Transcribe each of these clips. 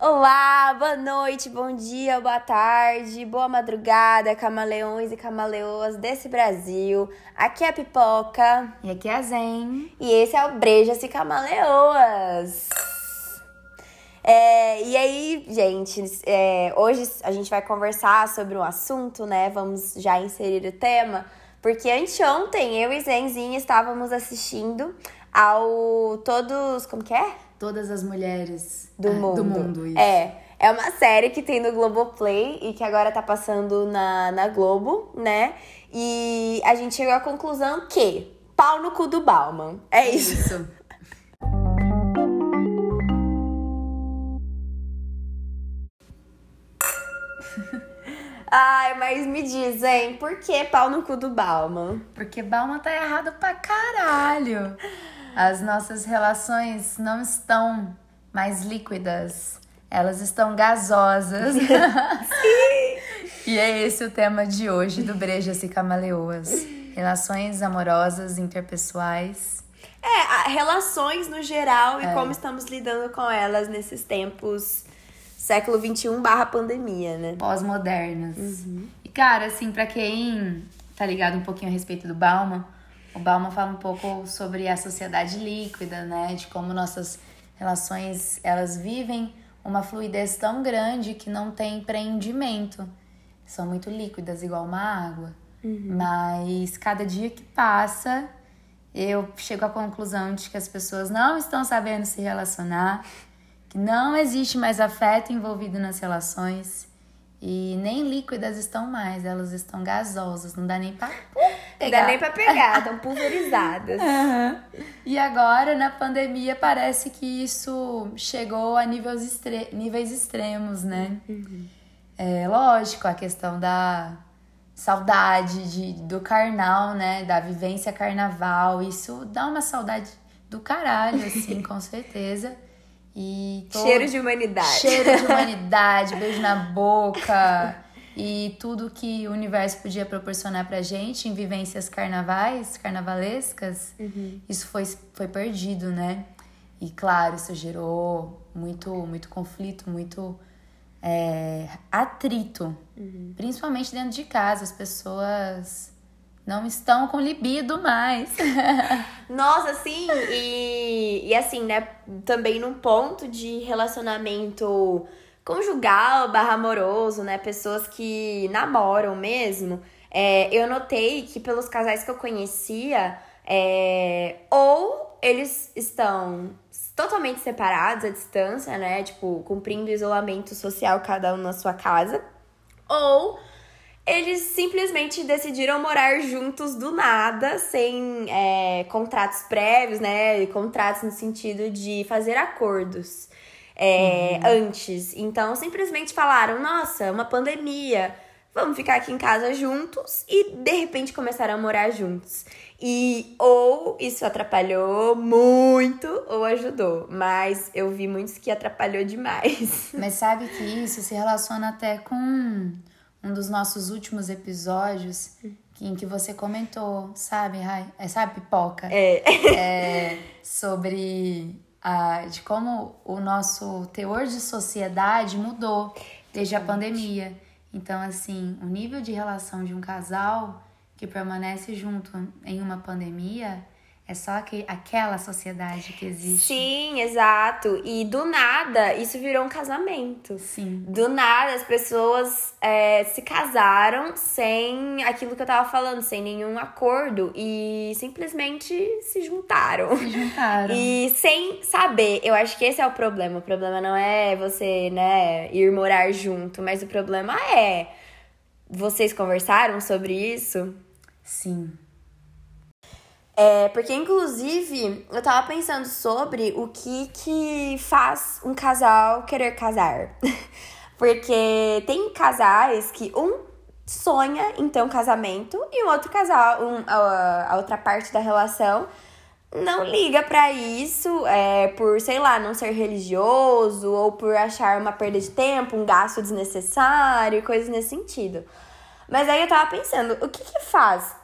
Olá, boa noite, bom dia, boa tarde, boa madrugada, camaleões e camaleoas desse Brasil. Aqui é a Pipoca. E aqui é a Zen. E esse é o Brejas e Camaleoas. É, e aí, gente, é, hoje a gente vai conversar sobre um assunto, né? Vamos já inserir o tema, porque anteontem eu e Zenzinha estávamos assistindo ao Todos. Como que é? Todas as mulheres do é, mundo. Do mundo isso. É. É uma série que tem no Globoplay e que agora tá passando na, na Globo, né? E a gente chegou à conclusão que pau no cu do Bauman. É isso. Isso. Ai, mas me dizem, por que pau no cu do Bauman? Porque Bauman tá errado pra caralho. As nossas relações não estão mais líquidas. Elas estão gasosas. e é esse o tema de hoje do Brejas e Camaleoas. Relações amorosas, interpessoais. É, relações no geral e É. como estamos lidando com elas nesses tempos século XXI barra pandemia, né? pós-modernas. E, cara, assim, pra quem tá ligado um pouquinho a respeito do Bauman, o Bauman fala um pouco sobre a sociedade líquida, né? De como nossas relações, elas vivem uma fluidez tão grande que não tem prendimento. São muito líquidas, igual uma água. Mas cada dia que passa, eu chego à conclusão de que as pessoas não estão sabendo se relacionar, que não existe mais afeto envolvido nas relações e nem líquidas estão mais, elas estão gasosas, não dá nem pra Não pegar. dá nem pra pegar, estão pulverizadas. Aham. E agora, na pandemia, parece que isso chegou a níveis, extre- níveis extremos, né? É lógico, a questão da saudade de, do carnal, né? Da vivência carnaval, isso dá uma saudade do caralho, assim, com certeza. E todo- Cheiro de humanidade. Cheiro de humanidade, beijo na boca e tudo que o universo podia proporcionar pra gente em vivências carnavais, carnavalescas, isso foi, foi perdido, né? E claro, isso gerou muito, muito conflito, muito é, atrito, principalmente dentro de casa. As pessoas não estão com libido mais. Nossa, sim, e, e assim, né, também num ponto de relacionamento conjugal barra amoroso, né, pessoas que namoram mesmo, é, eu notei que pelos casais que eu conhecia, é, ou eles estão totalmente separados à distância, né, tipo, cumprindo isolamento social cada um na sua casa, ou eles simplesmente decidiram morar juntos do nada, sem é, contratos prévios, né? Contratos no sentido de fazer acordos é, antes. Então, simplesmente falaram: nossa, uma pandemia, vamos ficar aqui em casa juntos e de repente começaram a morar juntos. E ou isso atrapalhou muito ou ajudou, mas eu vi muitos que atrapalhou demais. Mas sabe que isso se relaciona até com um dos nossos últimos episódios em que você comentou, sabe, Rai? É, sabe, pipoca? É. É, sobre a, de como o nosso teor de sociedade mudou desde a pandemia. Então, assim, o nível de relação de um casal que permanece junto em uma pandemia é só que, aquela sociedade que existe. Sim, exato. E do nada, isso virou um casamento. Sim. Do nada, as pessoas é, se casaram sem aquilo que eu tava falando, sem nenhum acordo e simplesmente se juntaram. Se juntaram. E sem saber, eu acho que esse é o problema. O problema não é você, né, ir morar junto, mas o problema é. Vocês conversaram sobre isso? Sim. É, porque inclusive eu tava pensando sobre o que que faz um casal querer casar. porque tem casais que um sonha em ter um casamento e o outro casal, um, a, a outra parte da relação não liga pra isso, é, por, sei lá, não ser religioso ou por achar uma perda de tempo, um gasto desnecessário, coisas nesse sentido. Mas aí eu tava pensando, o que que faz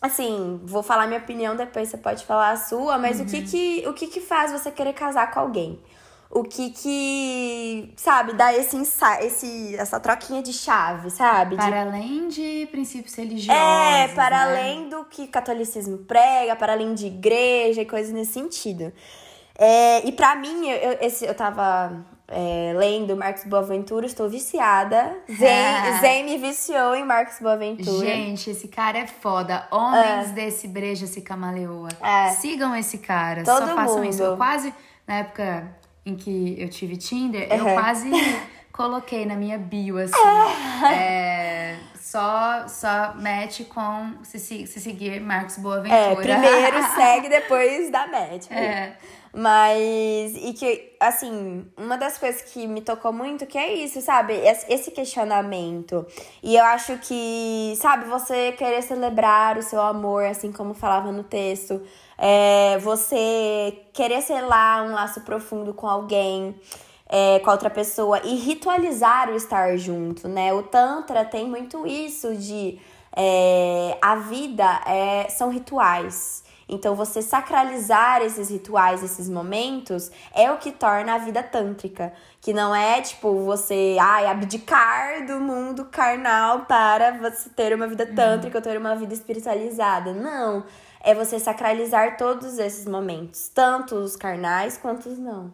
Assim, vou falar minha opinião depois, você pode falar a sua, mas o, que que, o que que faz você querer casar com alguém? O que que, sabe, dá esse, esse essa troquinha de chave, sabe? Para de... além de princípios religiosos. É, para né? além do que catolicismo prega, para além de igreja e coisas nesse sentido. É, e para mim, eu, esse, eu tava é, lendo Marcos Boaventura, estou viciada. Zen, Zen me viciou em Marcos Boaventura. Gente, esse cara é foda. Homens é. desse breja se camaleoa. É. Sigam esse cara. Todo Só façam mundo. isso. Eu quase, na época em que eu tive Tinder, uhum. eu quase coloquei na minha bio, assim. É, só, só mete com se, se seguir Marcos Boaventura. É, primeiro segue, depois dá match. É. Mas, e que, assim, uma das coisas que me tocou muito que é isso, sabe? Esse questionamento. E eu acho que, sabe, você querer celebrar o seu amor, assim como falava no texto, é, você querer selar um laço profundo com alguém, é, com a outra pessoa e ritualizar o estar junto, né? O Tantra tem muito isso de é, a vida é, são rituais. Então, você sacralizar esses rituais, esses momentos, é o que torna a vida tântrica. Que não é, tipo, você ai, abdicar do mundo carnal para você ter uma vida tântrica uhum. ou ter uma vida espiritualizada. Não é você sacralizar todos esses momentos, tanto os carnais quanto os não.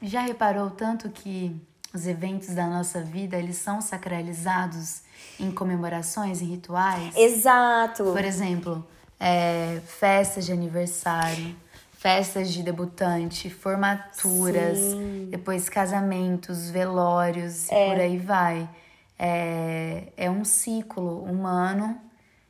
Já reparou tanto que os eventos da nossa vida, eles são sacralizados em comemorações, em rituais? Exato. Por exemplo, é, festas de aniversário, festas de debutante, formaturas, Sim. depois casamentos, velórios é. e por aí vai. É, é um ciclo humano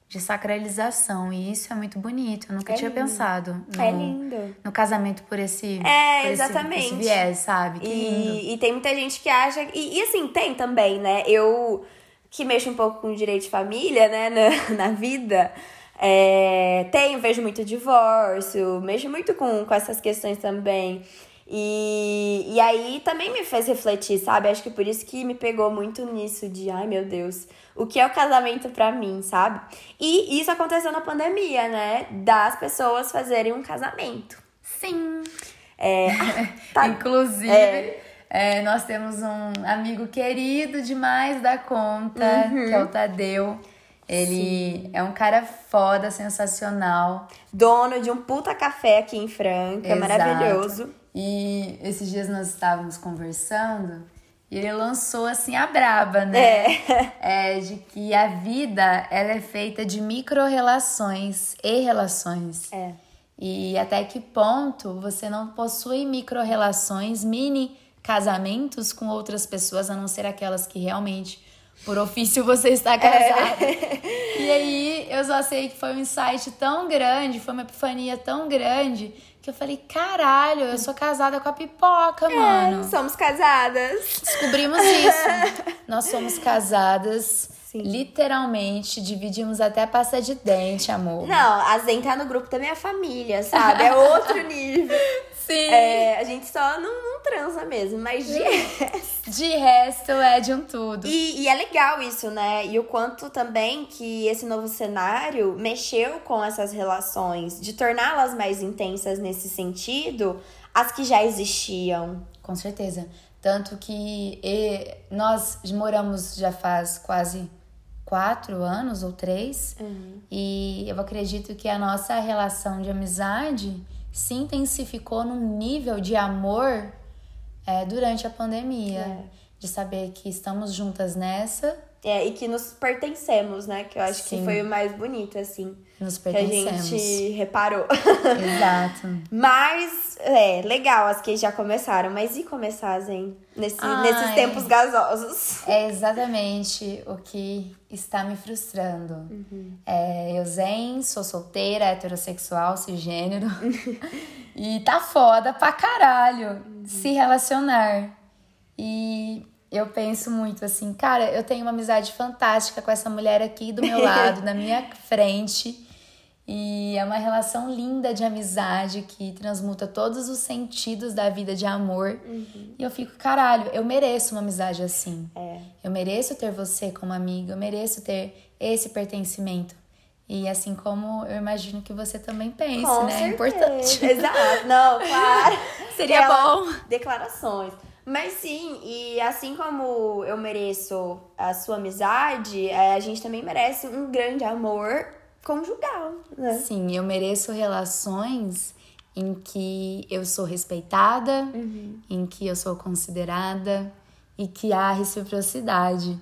de sacralização. E isso é muito bonito. Eu nunca é tinha lindo. pensado no, é lindo. no casamento por esse, é, por exatamente. Esse, esse viés, sabe? Que e, lindo. e tem muita gente que acha. E, e, assim, tem também, né? Eu que mexo um pouco com direito de família, né, na, na vida. É, tenho, vejo muito divórcio, mexo muito com, com essas questões também. E, e aí também me fez refletir, sabe? Acho que por isso que me pegou muito nisso de, ai meu Deus, o que é o casamento para mim, sabe? E isso aconteceu na pandemia, né? Das pessoas fazerem um casamento. Sim. É, tá, Inclusive, é, é, nós temos um amigo querido demais da conta, uhum. que é o Tadeu. Ele Sim. é um cara foda, sensacional. Dono de um puta café aqui em Franca, Exato. maravilhoso. E esses dias nós estávamos conversando e ele lançou assim a braba, né? É. é de que a vida ela é feita de micro-relações e relações. É. E até que ponto você não possui micro-relações, mini casamentos com outras pessoas, a não ser aquelas que realmente por ofício você está casado. É. E aí eu só sei que foi um insight tão grande, foi uma epifania tão grande que eu falei, caralho, eu sou casada com a pipoca, é, mano. Somos casadas. Descobrimos isso. Nós somos casadas. Sim. Literalmente, dividimos até pasta de dente, amor. Não, a Zen tá no grupo da minha família, sabe? É outro nível. Sim. É, a gente só não transa mesmo, mas de resto. De resto é de um tudo. E, e, é legal isso, né? E o quanto também que esse novo cenário mexeu com essas relações, de torná-las mais intensas nesse sentido, as que já existiam. Com certeza. Tanto que e, nós moramos já faz quase quatro anos ou três. Uhum. E eu acredito que a nossa relação de amizade se intensificou num nível de amor é, durante a pandemia. É. De saber que estamos juntas nessa. É, e que nos pertencemos, né? Que eu acho Sim. que foi o mais bonito, assim. Nos pertencemos. Que a gente reparou. Exato. mas, é, legal as que já começaram. Mas e começar, Zen? Nesse, nesses tempos gasosos. É exatamente o que está me frustrando. Uhum. É, eu zen, sou solteira, heterossexual, cisgênero. e tá foda pra caralho uhum. se relacionar. E eu penso muito assim, cara, eu tenho uma amizade fantástica com essa mulher aqui do meu lado, na minha frente. E é uma relação linda de amizade que transmuta todos os sentidos da vida de amor. Uhum. E eu fico, caralho, eu mereço uma amizade assim. É. Eu mereço ter você como amiga, eu mereço ter esse pertencimento. E assim como eu imagino que você também pense, Com né? Certeza. É importante. Exato. Não, claro. Seria Ela- bom. Declarações. Mas sim, e assim como eu mereço a sua amizade, é, a gente também merece um grande amor conjugal, né? Sim, eu mereço relações em que eu sou respeitada, em que eu sou considerada e que há reciprocidade.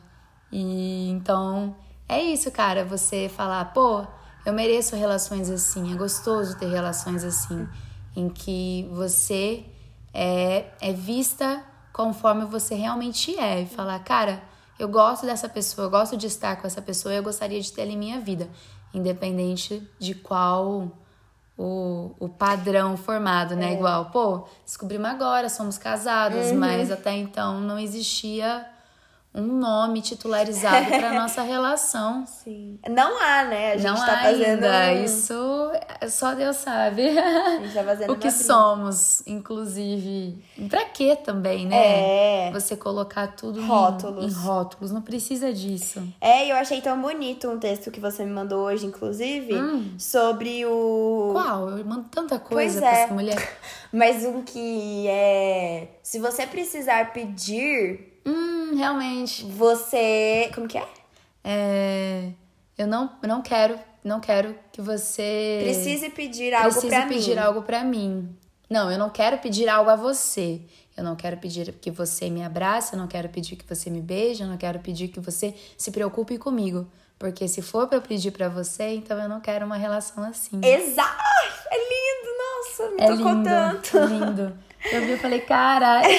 E então é isso, cara. Você falar, pô, eu mereço relações assim, é gostoso ter relações assim, em que você é, é vista conforme você realmente é. E falar, cara, eu gosto dessa pessoa, eu gosto de estar com essa pessoa, eu gostaria de ter ela em minha vida, independente de qual o, o padrão formado, né? Igual, pô, descobrimos agora, somos casados, mas até então não existia um nome titularizado para nossa relação. Sim. Não há, né? A gente não tá há fazendo. ainda. Isso só Deus sabe. A gente tá fazendo o que briga. somos, inclusive. Pra quê também, né? É. Você colocar tudo em- Rótulos. Em, rótulos. Não precisa disso. É, e eu achei tão bonito um texto que você me mandou hoje, inclusive, sobre o. Qual? Eu mando tanta coisa Pois pra é. essa mulher. Mas um que é. Se você precisar pedir, Hum, realmente. você. Como que é? É, eu não, não quero, não quero que você Precise pedir algo precise pra pedir mim. algo pra mim. Não, eu não quero pedir algo a você. Eu não quero pedir que você me abrace, eu não quero pedir que você me beije, eu não quero pedir que você se preocupe comigo. Porque se for pra eu pedir pra você, então eu não quero uma relação assim. Exato! É lindo, nossa, me É tocou lindo, tanto. é lindo. Eu vi e falei, cara,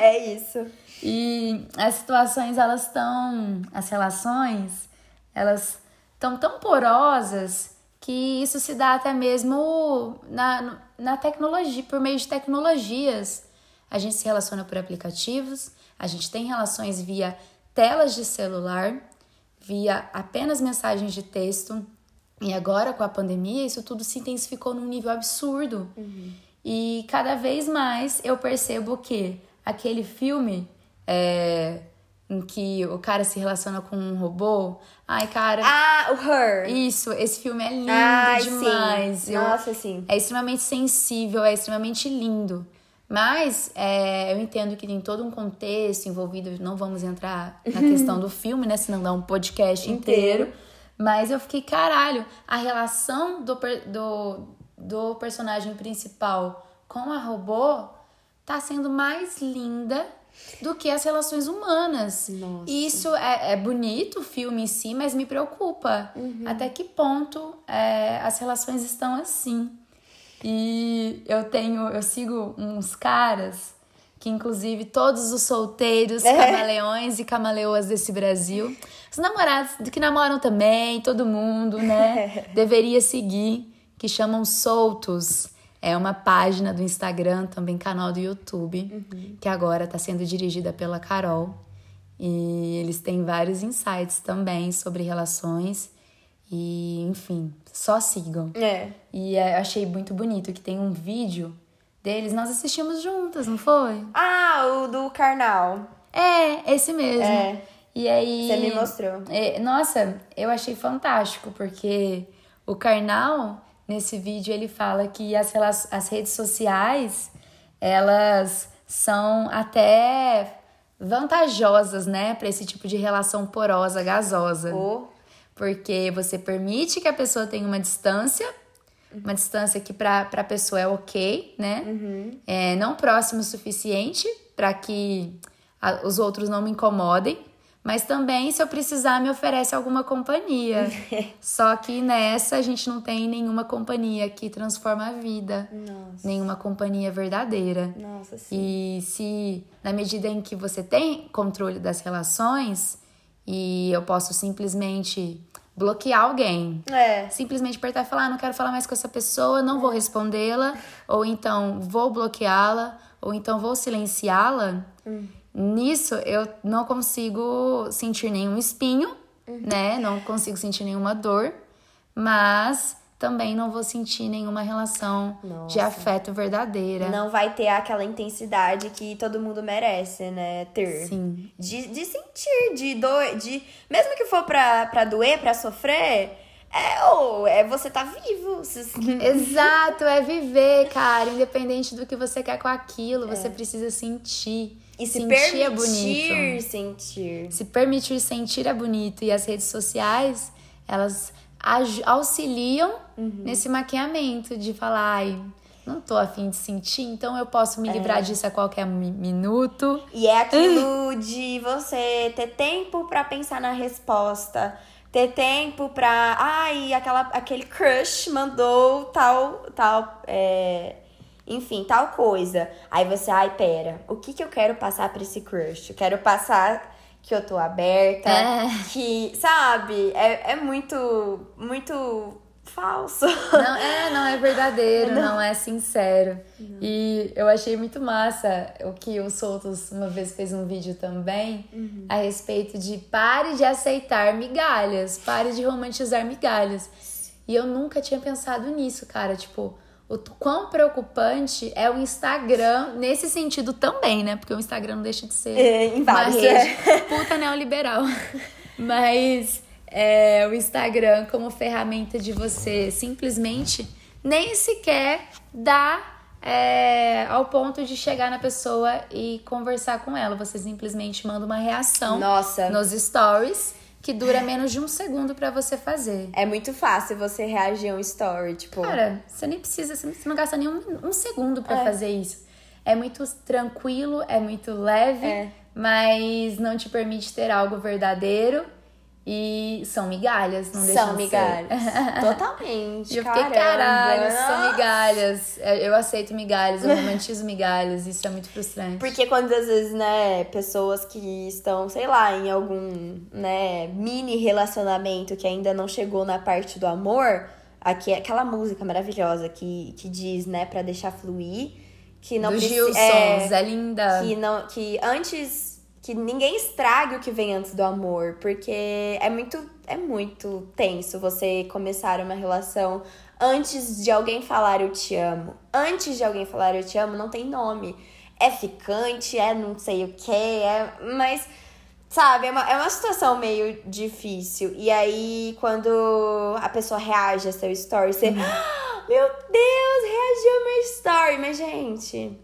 é isso. E as situações, elas estão. As relações, elas estão tão porosas que isso se dá até mesmo na, na tecnologia, por meio de tecnologias. A gente se relaciona por aplicativos, a gente tem relações via telas de celular, via apenas mensagens de texto. E agora, com a pandemia, isso tudo se intensificou num nível absurdo. E cada vez mais eu percebo que aquele filme é, em que o cara se relaciona com um robô. Ai, cara, Ah, o Her. isso, esse filme é lindo Ai, demais. sim. Eu- Nossa, sim. é extremamente sensível, é extremamente lindo. Mas é, eu entendo que tem todo um contexto envolvido, não vamos entrar na questão do filme, né? Senão dá um podcast inteiro. Inteiro. Mas eu fiquei, caralho, a relação do, do, do personagem principal com a robô tá sendo mais linda do que as relações humanas. Nossa. Isso é, é bonito, o filme em si, mas me preocupa. Até que ponto é, as relações estão assim? E eu tenho, eu sigo uns caras que, inclusive, todos os solteiros, camaleões e camaleoas desse Brasil, os namorados que namoram também, todo mundo, né, deveria seguir, que chamam Soltos. É uma página do Instagram, também canal do YouTube, que agora está sendo dirigida pela Carol. E eles têm vários insights também sobre relações. E, enfim, só sigam. É. E é, eu achei muito bonito que tem um vídeo deles, nós assistimos juntas, não foi? Ah, o do Karnal. É, esse mesmo. É. E aí. Você me mostrou. É, nossa, eu achei fantástico, porque o Karnal, nesse vídeo, ele fala que as, as redes sociais, elas são até vantajosas, né, para esse tipo de relação porosa, gasosa. O... Porque você permite que a pessoa tenha uma distância, uma distância que para a pessoa é ok, né? É, não próximo o suficiente para que a- os outros não me incomodem, mas também, se eu precisar, me oferece alguma companhia. Só que nessa a gente não tem nenhuma companhia que transforma a vida, Nossa. nenhuma companhia verdadeira. Nossa, sim. E se, na medida em que você tem controle das relações, e eu posso simplesmente bloquear alguém, É. simplesmente apertar e falar, ah, não quero falar mais com essa pessoa, não vou respondê-la, ou então vou bloqueá-la, ou então vou silenciá-la. Nisso eu não consigo sentir nenhum espinho, né? Não consigo sentir nenhuma dor, mas também não vou sentir nenhuma relação de Nossa. afeto verdadeira. Não vai ter aquela intensidade que todo mundo merece, né? Ter. Sim. De, de sentir, de doer, de. Mesmo que for pra, pra doer, pra sofrer, É, ou é você tá vivo. Exato, é viver, cara. Independente do que você quer com aquilo, você precisa sentir. E se sentir permitir é bonito. sentir. Se permitir sentir é bonito. E as redes sociais, elas auxiliam nesse maquiamento de falar, ai, não tô afim de sentir, então eu posso me livrar disso a qualquer mi- minuto. E é aquilo de você ter tempo pra pensar na resposta. Ter tempo pra. Ai, aquela, aquele crush mandou tal. tal é, enfim, tal coisa. Aí você, ai, pera, o que, que eu quero passar pra esse crush? Eu quero passar que eu tô aberta, É. que, sabe, é, é muito, muito falso. Não, é, não é verdadeiro, não, é sincero. E eu achei muito massa o que o Soltos uma vez fez um vídeo também a respeito de pare de aceitar migalhas, pare de romantizar migalhas. E eu nunca tinha pensado nisso, cara. Tipo, o quão preocupante é o Instagram nesse sentido também, né? Porque o Instagram não deixa de ser É, em uma vários, rede puta neoliberal. Mas é, o Instagram como ferramenta de você simplesmente nem sequer dar é, ao ponto de chegar na pessoa e conversar com ela. Você simplesmente manda uma reação Nossa. nos stories que dura menos de um segundo pra você fazer. É muito fácil você reagir a um story, tipo. Cara, você nem precisa, você não gasta nem um, um segundo pra fazer isso. É muito tranquilo, é muito leve, É. mas não te permite ter algo verdadeiro. E são migalhas, não deixam são migalhas. Totalmente. E eu fiquei, caralho, são migalhas. É, Eu aceito migalhas, eu romantizo migalhas. Isso é muito frustrante. Porque quando às vezes, né, pessoas que estão, sei lá, em algum, né, mini relacionamento que ainda não chegou na parte do amor, aqui é aquela música maravilhosa que, que diz, né, pra deixar fluir, que não precisa. Gilson, é, Zé Linda. que não que antes que ninguém estrague o que vem antes do amor, porque é muito é muito tenso você começar uma relação antes de alguém falar eu te amo. Antes de alguém falar eu te amo não tem nome. É ficante, é não sei o que, é, mas sabe, é uma, é uma situação meio difícil. E aí quando a pessoa reage a seu story, você, "Ah, meu Deus, reagiu a meu story, mas gente,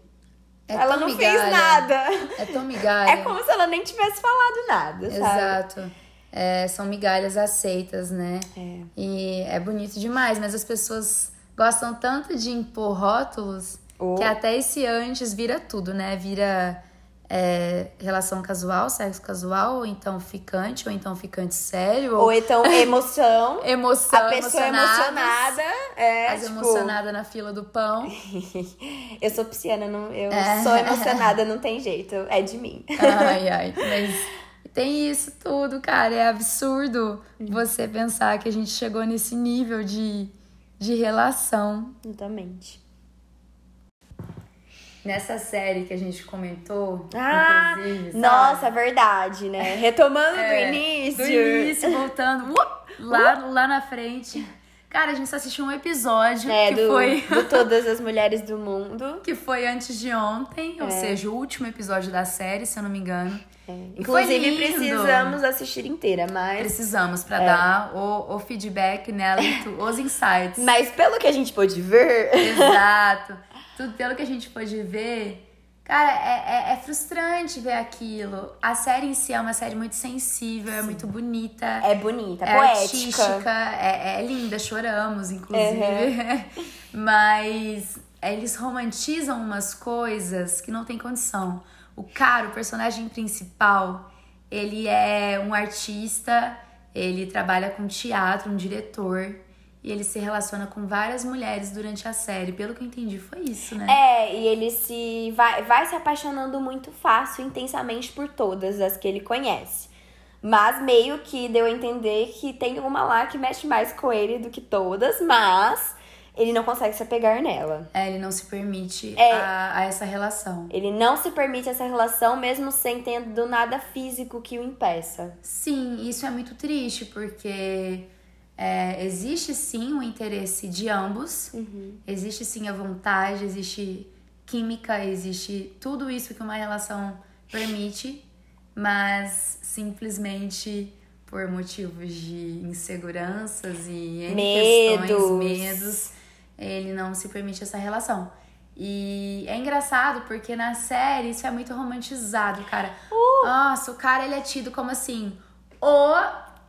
É ela não fez migalha. nada. É tão migalha. É como se ela nem tivesse falado nada, sabe? Exato. É, são migalhas aceitas, né? É. E é bonito demais, mas as pessoas gostam tanto de impor rótulos Oh. que até esse antes vira tudo, né? Vira é, relação casual, sexo casual, ou então ficante, ou então ficante sério, ou, Ou então emoção. emoção, a pessoa emocionadas, emocionada. É, As tipo, emocionadas na fila do pão. eu sou pisciana, não, eu É. sou emocionada, não tem jeito. É de mim. Ai, ai. Mas tem isso tudo, cara. É absurdo você pensar que a gente chegou nesse nível de, de relação. Exatamente. Nessa série que a gente comentou, Ah, nossa, é verdade, né? Retomando É, do início. Do início, voltando uh, lá, lá na frente. Cara, a gente só assistiu um episódio É, que, do, foi, do Todas as Mulheres do Mundo. que foi antes de ontem, ou É. seja, o último episódio da série, se eu não me engano. E Inclusive, precisamos assistir inteira, mas. Precisamos pra É. dar o, o feedback nela os insights. Mas pelo que a gente pôde ver. Exato. Tudo pelo que a gente pôde ver. Cara, é, é, é frustrante ver aquilo. A série em si é uma série muito sensível, é muito bonita. É bonita, é poética. artística, é, é linda, choramos, inclusive. Mas eles romantizam umas coisas que não tem condição. O cara, o personagem principal, ele é um artista, ele trabalha com teatro, um diretor. E ele se relaciona com várias mulheres durante a série. Pelo que eu entendi, foi isso, né? É, e ele se vai, vai se apaixonando muito fácil, intensamente por todas as que ele conhece. Mas meio que deu a entender que tem uma lá que mexe mais com ele do que todas, mas ele não consegue se apegar nela. É, ele não se permite É. a, a essa relação. Ele não se permite essa relação, mesmo sem tendo nada físico que o impeça. Sim, isso é muito triste, porque é, existe sim o interesse de ambos, existe sim a vontade, existe química, existe tudo isso que uma relação permite, mas simplesmente por motivos de inseguranças e N Medos. questões, medos, ele não se permite essa relação. E é engraçado porque na série isso é muito romantizado, cara. Uh. Nossa, o cara ele é tido como assim, o,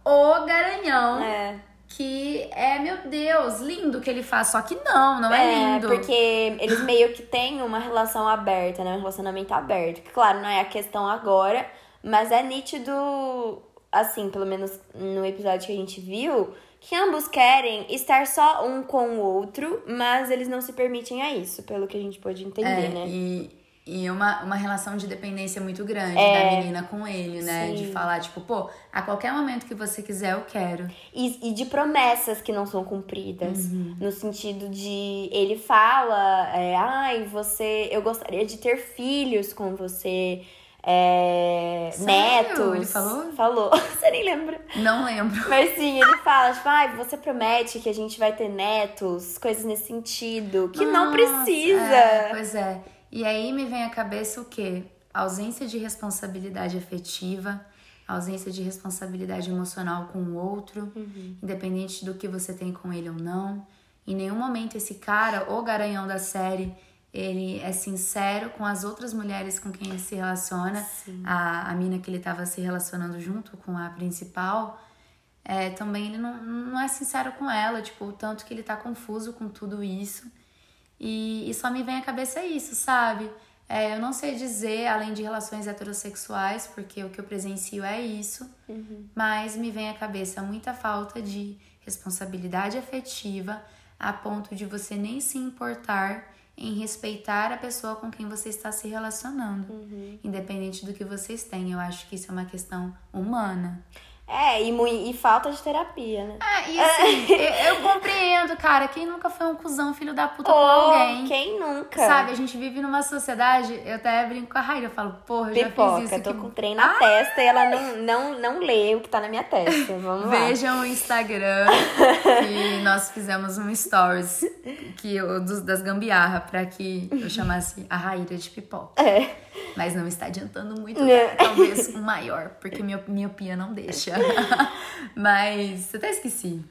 o garanhão. É. Que é, meu Deus, lindo que ele faz. Só que não, não é, lindo. porque eles meio que têm uma relação aberta, né? Um relacionamento aberto. Que, claro, não é a questão agora, mas é nítido, assim, pelo menos no episódio que a gente viu, que ambos querem estar só um com o outro, mas eles não se permitem a isso, pelo que a gente pôde entender, É, né? E, e uma, uma relação de dependência muito grande É. da menina com ele, né? Sim. De falar, tipo, pô, a qualquer momento que você quiser, eu quero. E, e de promessas que não são cumpridas. Uhum. No sentido de ele fala, é, ai, você. Eu gostaria de ter filhos com você. é, Sério? netos. Ele falou? Falou. Você nem lembra. Não lembro. Mas sim, ele fala, tipo, ai, você promete que a gente vai ter netos, coisas nesse sentido. Que não Nossa, precisa. é, pois é. E aí me vem à cabeça o quê? Ausência de responsabilidade afetiva, ausência de responsabilidade emocional com o outro, Uhum. independente do que você tem com ele ou não. Em nenhum momento esse cara, o garanhão da série, ele é sincero com as outras mulheres com quem ele se relaciona. Sim. A, a mina que ele estava se relacionando junto com a principal, é, também ele não, não é sincero com ela, tipo, o tanto que ele tá confuso com tudo isso. E, e só me vem à cabeça isso, sabe? É, eu não sei dizer, além de relações heterossexuais, porque o que eu presencio é isso, mas me vem à cabeça muita falta de responsabilidade afetiva a ponto de você nem se importar em respeitar a pessoa com quem você está se relacionando, independente do que vocês têm. Eu acho que isso é uma questão humana. É, e, e falta de terapia, né? É, e assim, eu, eu compreendo, cara. Quem nunca foi um cuzão, filho da puta com Ou alguém? quem nunca? Sabe, a gente vive numa sociedade, eu até brinco com a Raíra, eu falo, porra, eu já fiz Pipoca, isso. tô que- com trem na testa e ela não, não, não lê o que tá na minha testa. Vamos lá. Vejam o Instagram que nós fizemos um stories que eu, dos, das gambiarra pra que eu chamasse a Raíra de pipoca. É. Mas não está adiantando muito, né? talvez um maior, porque minha miopia não deixa. Mas até esqueci.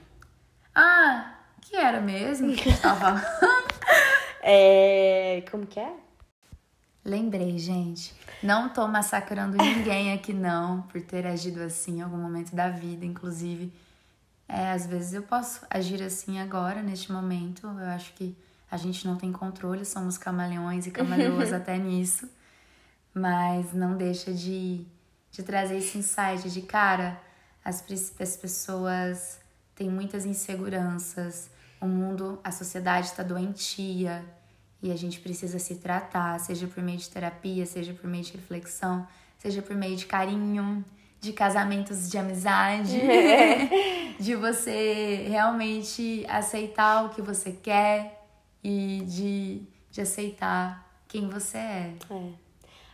Ah, que era mesmo que? É, Como que é? Lembrei, gente. Não tô massacrando ninguém aqui, não, por ter agido assim em algum momento da vida, inclusive. É, às vezes eu posso agir assim agora, neste momento. Eu acho que a gente não tem controle, somos camaleões e camaleoas até nisso. Mas não deixa de, de trazer esse insight de, cara, as, as pessoas têm muitas inseguranças, o mundo, a sociedade está doentia e a gente precisa se tratar, seja por meio de terapia, seja por meio de reflexão, seja por meio de carinho, de casamentos de amizade, de você realmente aceitar o que você quer e de, de aceitar quem você é. É.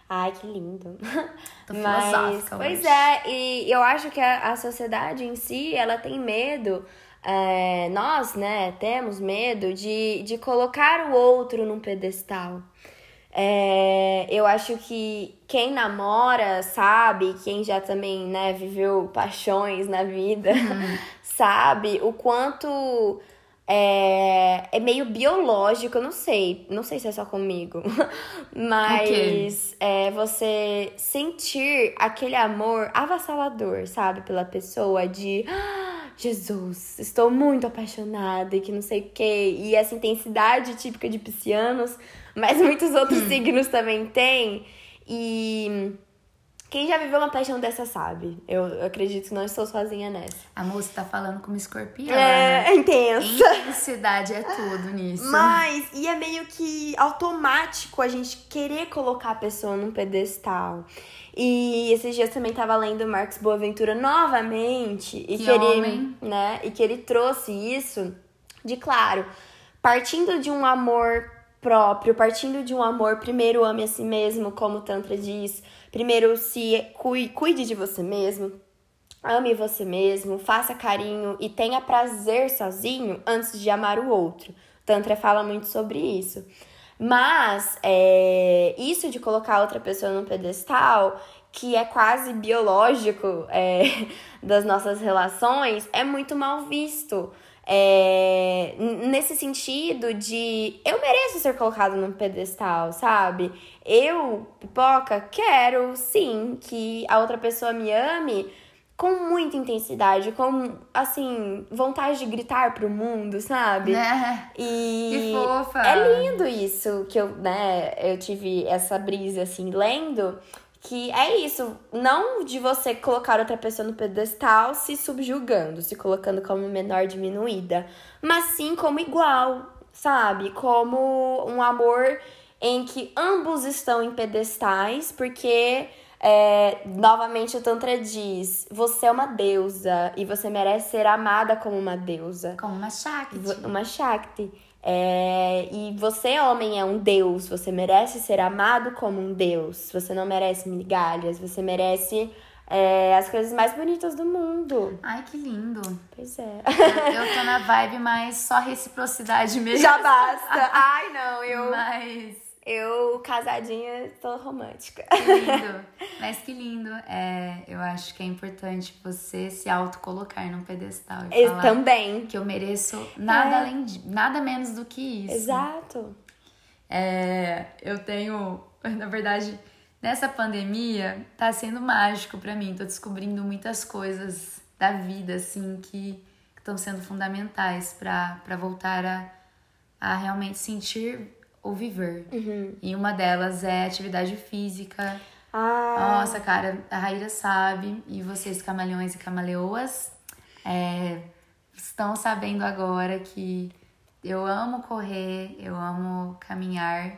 Ai, que lindo. Tô Mas, pois hoje. é, e eu acho que a, a sociedade em si, ela tem medo, é, nós, né, temos medo de, de colocar o outro num pedestal. É, eu acho que quem namora sabe, quem já também, né, viveu paixões na vida, sabe o quanto é, é meio biológico, eu não sei, não sei se é só comigo, mas é você sentir aquele amor avassalador, sabe, pela pessoa de "Ah, Jesus, estou muito apaixonada e que não sei o quê, e essa intensidade típica de piscianos, mas muitos outros signos também têm, e quem já viveu uma paixão dessa sabe, eu, eu acredito que não estou sozinha nessa. A moça tá falando como escorpião. né? É, intensa. Intensidade é tudo nisso. Mas, e é meio que automático a gente querer colocar a pessoa num pedestal. E esses dias também tava lendo Marcos Boaventura novamente. E Que que, ele, né? E que ele trouxe isso de claro, partindo de um amor próprio, partindo de um amor, primeiro ame a si mesmo, como o Tantra diz. Primeiro se cui- cuide de você mesmo. Ame você mesmo, faça carinho e tenha prazer sozinho antes de amar o outro. O Tantra fala muito sobre isso. Mas é, isso de colocar outra pessoa num pedestal que é quase biológico é, das nossas relações, é muito mal visto. É, nesse sentido de eu mereço ser colocado num pedestal, sabe? Eu, pipoca, quero sim que a outra pessoa me ame com muita intensidade, com assim, vontade de gritar pro mundo, sabe? É. E que fofa. é lindo isso que eu, né, eu tive essa brisa assim lendo que é isso, não de você colocar outra pessoa no pedestal se subjugando, se colocando como menor diminuída, mas sim como igual, sabe? Como um amor em que ambos estão em pedestais, porque é, novamente o Tantra diz: você é uma deusa e você merece ser amada como uma deusa. Como uma Shakti. Uma Shakti. É, e você, homem, é um deus. Você merece ser amado como um deus. Você não merece migalhas. Você merece é, as coisas mais bonitas do mundo. Ai, que lindo. Pois é. Eu tô na vibe, mas só reciprocidade mesmo. Já basta. Ai, não, eu. Mas. Eu, casadinha, tô romântica. Que lindo. Mas que lindo. É, eu acho que é importante você se autocolocar num pedestal e Eu também. que eu mereço nada É. além de, nada menos do que isso. Exato. É, eu tenho, na verdade, nessa pandemia tá sendo mágico pra mim. Tô descobrindo muitas coisas da vida assim que estão sendo fundamentais pra voltar a, a realmente sentir ou viver. E uma delas é atividade física. Ah, Nossa, cara, a Raíra sabe, e vocês, camaleões e camaleoas, é, estão sabendo agora que eu amo correr, eu amo caminhar.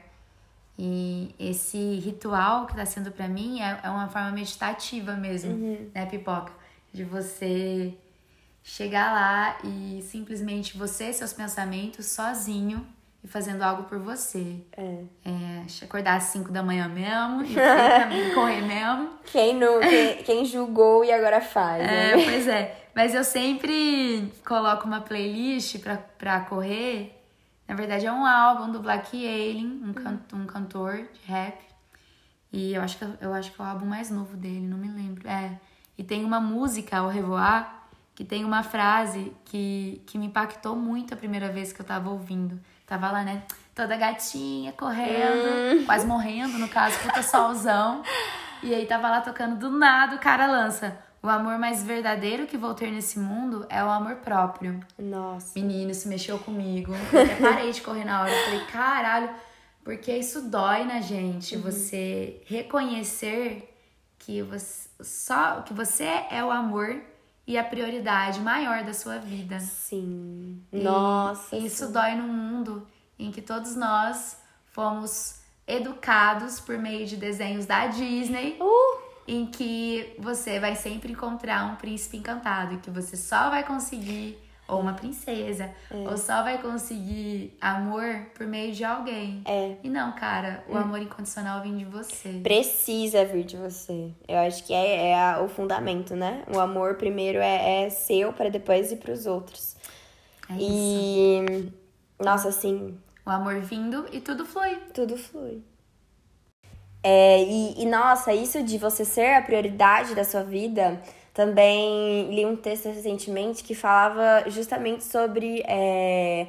E esse ritual que tá sendo pra mim é, é uma forma meditativa mesmo, né, Pipoca? De você chegar lá e simplesmente você, seus pensamentos, sozinho e fazendo algo por você. é. É, acordar às 5 da manhã mesmo e correr mesmo. Quem, não, quem, quem julgou e agora faz, É, né? pois é. Mas eu sempre coloco uma playlist pra, pra correr. Na verdade, é um álbum do Black Alien, um, can, um cantor de rap. E eu acho, que, eu acho que é o álbum mais novo dele, não me lembro. É. E tem uma música, Ao Revoar, que tem uma frase que, que me impactou muito a primeira vez que eu tava ouvindo. Tava lá, né? Toda gatinha, correndo, quase morrendo, no caso, puta solzão. E aí tava lá tocando do nada, o cara lança. O amor mais verdadeiro que vou ter nesse mundo é o amor próprio. Nossa. Menino, se mexeu comigo. Eu até parei de correr na hora. Eu falei, caralho, porque isso dói na gente. Você reconhecer que você, só, que você é o amor e a prioridade maior da sua vida. Sim. E Nossa. Isso sim. dói num mundo em que todos nós fomos educados por meio de desenhos da Disney Uh, em que você vai sempre encontrar um príncipe encantado e que você só vai conseguir ou uma princesa ou só vai conseguir amor por meio de alguém. É. E não, cara, o amor incondicional vem de você. precisa vir de você. Eu acho que é, é a- o fundamento, né? O amor primeiro é, é seu para depois ir pros outros. É isso. E nossa, assim, O amor vindo e tudo flui. tudo flui. É, e, e, nossa, isso de você ser a prioridade da sua vida, também li um texto recentemente que falava justamente sobre é,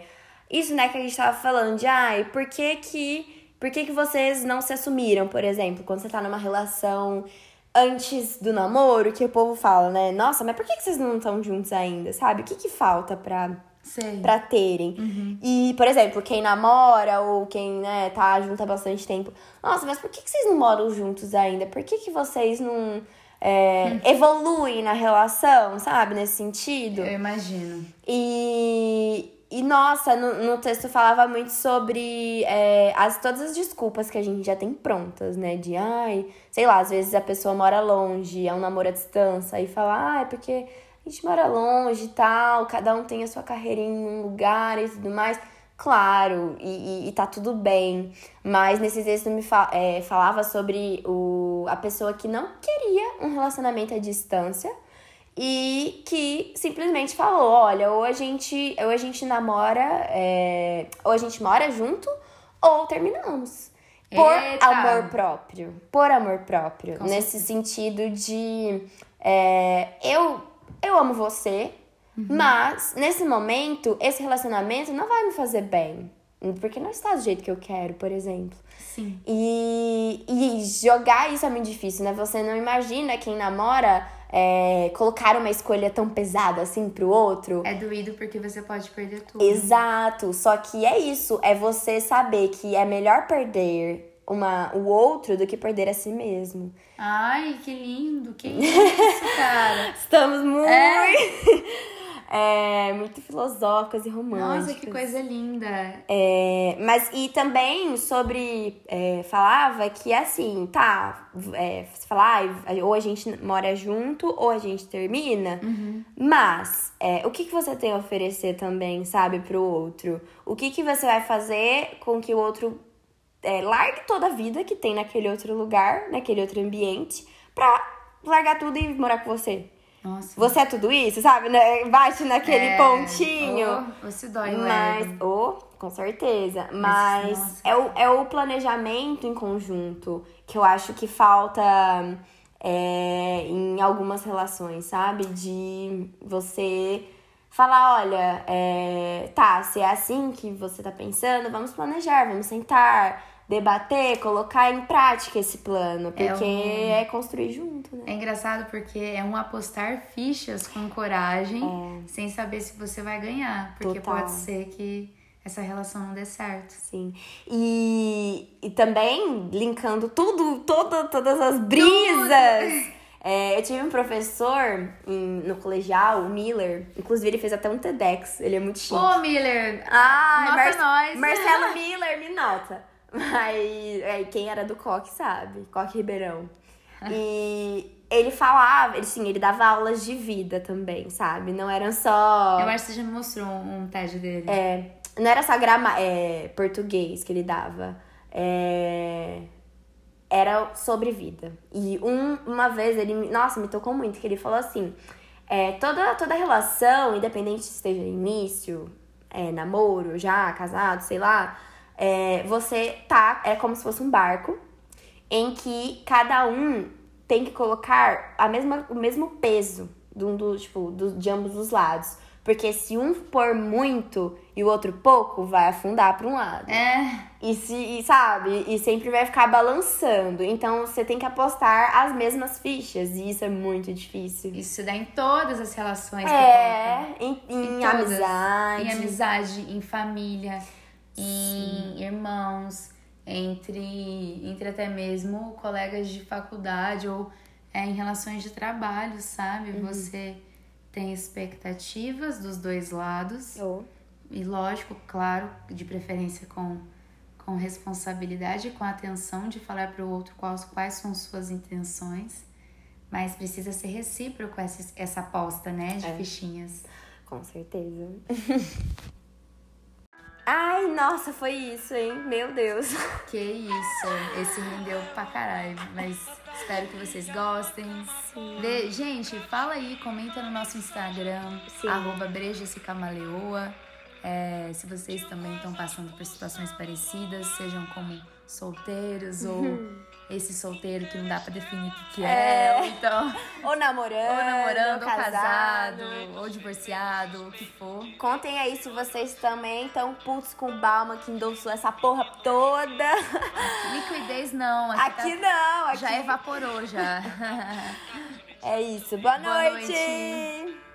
isso, né, que a gente tava falando, de ai, por que que, por que que vocês não se assumiram, por exemplo, quando você tá numa relação antes do namoro, que o povo fala, né, nossa, mas por que que vocês não estão juntos ainda, sabe? O que que falta pra Sei. pra terem. E, por exemplo, quem namora ou quem, né, tá junto há bastante tempo. Nossa, mas por que, que vocês não moram juntos ainda? Por que, que vocês não é, evoluem na relação, sabe? Nesse sentido. Eu imagino. E, e nossa, no, no texto falava muito sobre é, as, todas as desculpas que a gente já tem prontas, né? De, ai, sei lá, às vezes a pessoa mora longe, é um namoro à distância, e fala, ai, porque a gente mora longe e tal, cada um tem a sua carreirinha em um lugar e tudo mais. Claro, e, e, e tá tudo bem. Mas nesse texto me fa é, falava sobre o, a pessoa que não queria um relacionamento à distância e que simplesmente falou, olha, ou a gente, ou a gente namora, é, ou a gente mora junto, ou terminamos. Por Eita! amor próprio. Por amor próprio. Com nesse sentido de. é, eu, eu amo você, Uhum. mas nesse momento, esse relacionamento não vai me fazer bem. Porque não está do jeito que eu quero, por exemplo. Sim. E, e jogar isso é muito difícil, né? Você não imagina quem namora é, colocar uma escolha tão pesada assim pro outro. É doído porque você pode perder tudo. Exato. Só que é isso, é você saber que é melhor perder uma, o outro do que perder a si mesmo. Ai, que lindo. Que isso, cara. Estamos muito. É. É, muito filosóficas e românticas. Nossa, que coisa linda. É, mas e também sobre é, falava que assim, tá, é, você fala, ah, ou a gente mora junto ou a gente termina, mas é, o que, que você tem a oferecer também, sabe, pro outro? O que, que você vai fazer com que o outro é, largue toda a vida que tem naquele outro lugar, naquele outro ambiente, pra largar tudo e morar com você? Nossa. Você é tudo isso, sabe? né? Bate naquele É, pontinho. oh, você dói o Mas, oh, com certeza. Mas nossa. é o, é o planejamento em conjunto que eu acho que falta é, em algumas relações, sabe? De você falar, olha, é, tá, se é assim que você tá pensando, vamos planejar, vamos sentar, debater, colocar em prática esse plano. Porque um- é, construir junto, né? É engraçado porque é um apostar fichas com coragem, É. sem saber se você vai ganhar. Porque Total. pode ser que essa relação não dê certo. Sim. E, e também linkando tudo, toda, todas as brisas. É, eu tive um professor em- no colegial, o Miller. Inclusive, ele fez até um TEDx. Ele é muito chique. Ô, Miller! Ai, nota nós! Marcelo Miller, me nota. Mas é, quem era do Coque sabe, Coque Ribeirão. E ele falava, ele, sim, ele dava aulas de vida também, sabe? Não eram só. Eu acho que você já me mostrou um, um TED dele. É, não era só grama, é, português que ele dava. É, era sobre vida. E um, uma vez ele, nossa, me tocou muito, que ele falou assim: é, toda, toda relação, independente se esteja início, é, namoro, já, casado, sei lá, é, você tá, é como se fosse um barco em que cada um tem que colocar a mesma, o mesmo peso do, do, tipo, do, de ambos os lados. Porque se um pôr muito e o outro pouco, vai afundar para um lado. É, E se, e sabe? E sempre vai ficar balançando. Então você tem que apostar as mesmas fichas. E isso é muito difícil. isso dá em todas as relações que É, em, Em em amizade. Em amizade, em família, em irmãos, entre, entre até mesmo colegas de faculdade ou é, em relações de trabalho, sabe? Uhum. Você tem expectativas dos dois lados. Oh, E lógico, claro, de preferência com, com responsabilidade e com atenção de falar para o outro quais, quais são suas intenções. Mas precisa ser recíproco essa, essa aposta, né? De É. fichinhas. com certeza. Ai, nossa, foi isso, hein? Meu Deus. Que isso, esse rendeu pra caralho, mas espero que vocês gostem. Vê- gente, fala aí, comenta no nosso Instagram, Sim. arroba. É, se vocês também estão passando por situações parecidas, sejam como solteiros ou esse solteiro que não dá pra definir o que, que é, É. ou então Ou namorando, ou namorando, ou casado. casado, ou divorciado, o que for. Contem aí se vocês também estão putos com o Balma que endossou essa porra toda. Liquidez não, aqui, Aqui tá- não, aqui já evaporou já. é isso. Boa, Boa noite. noite.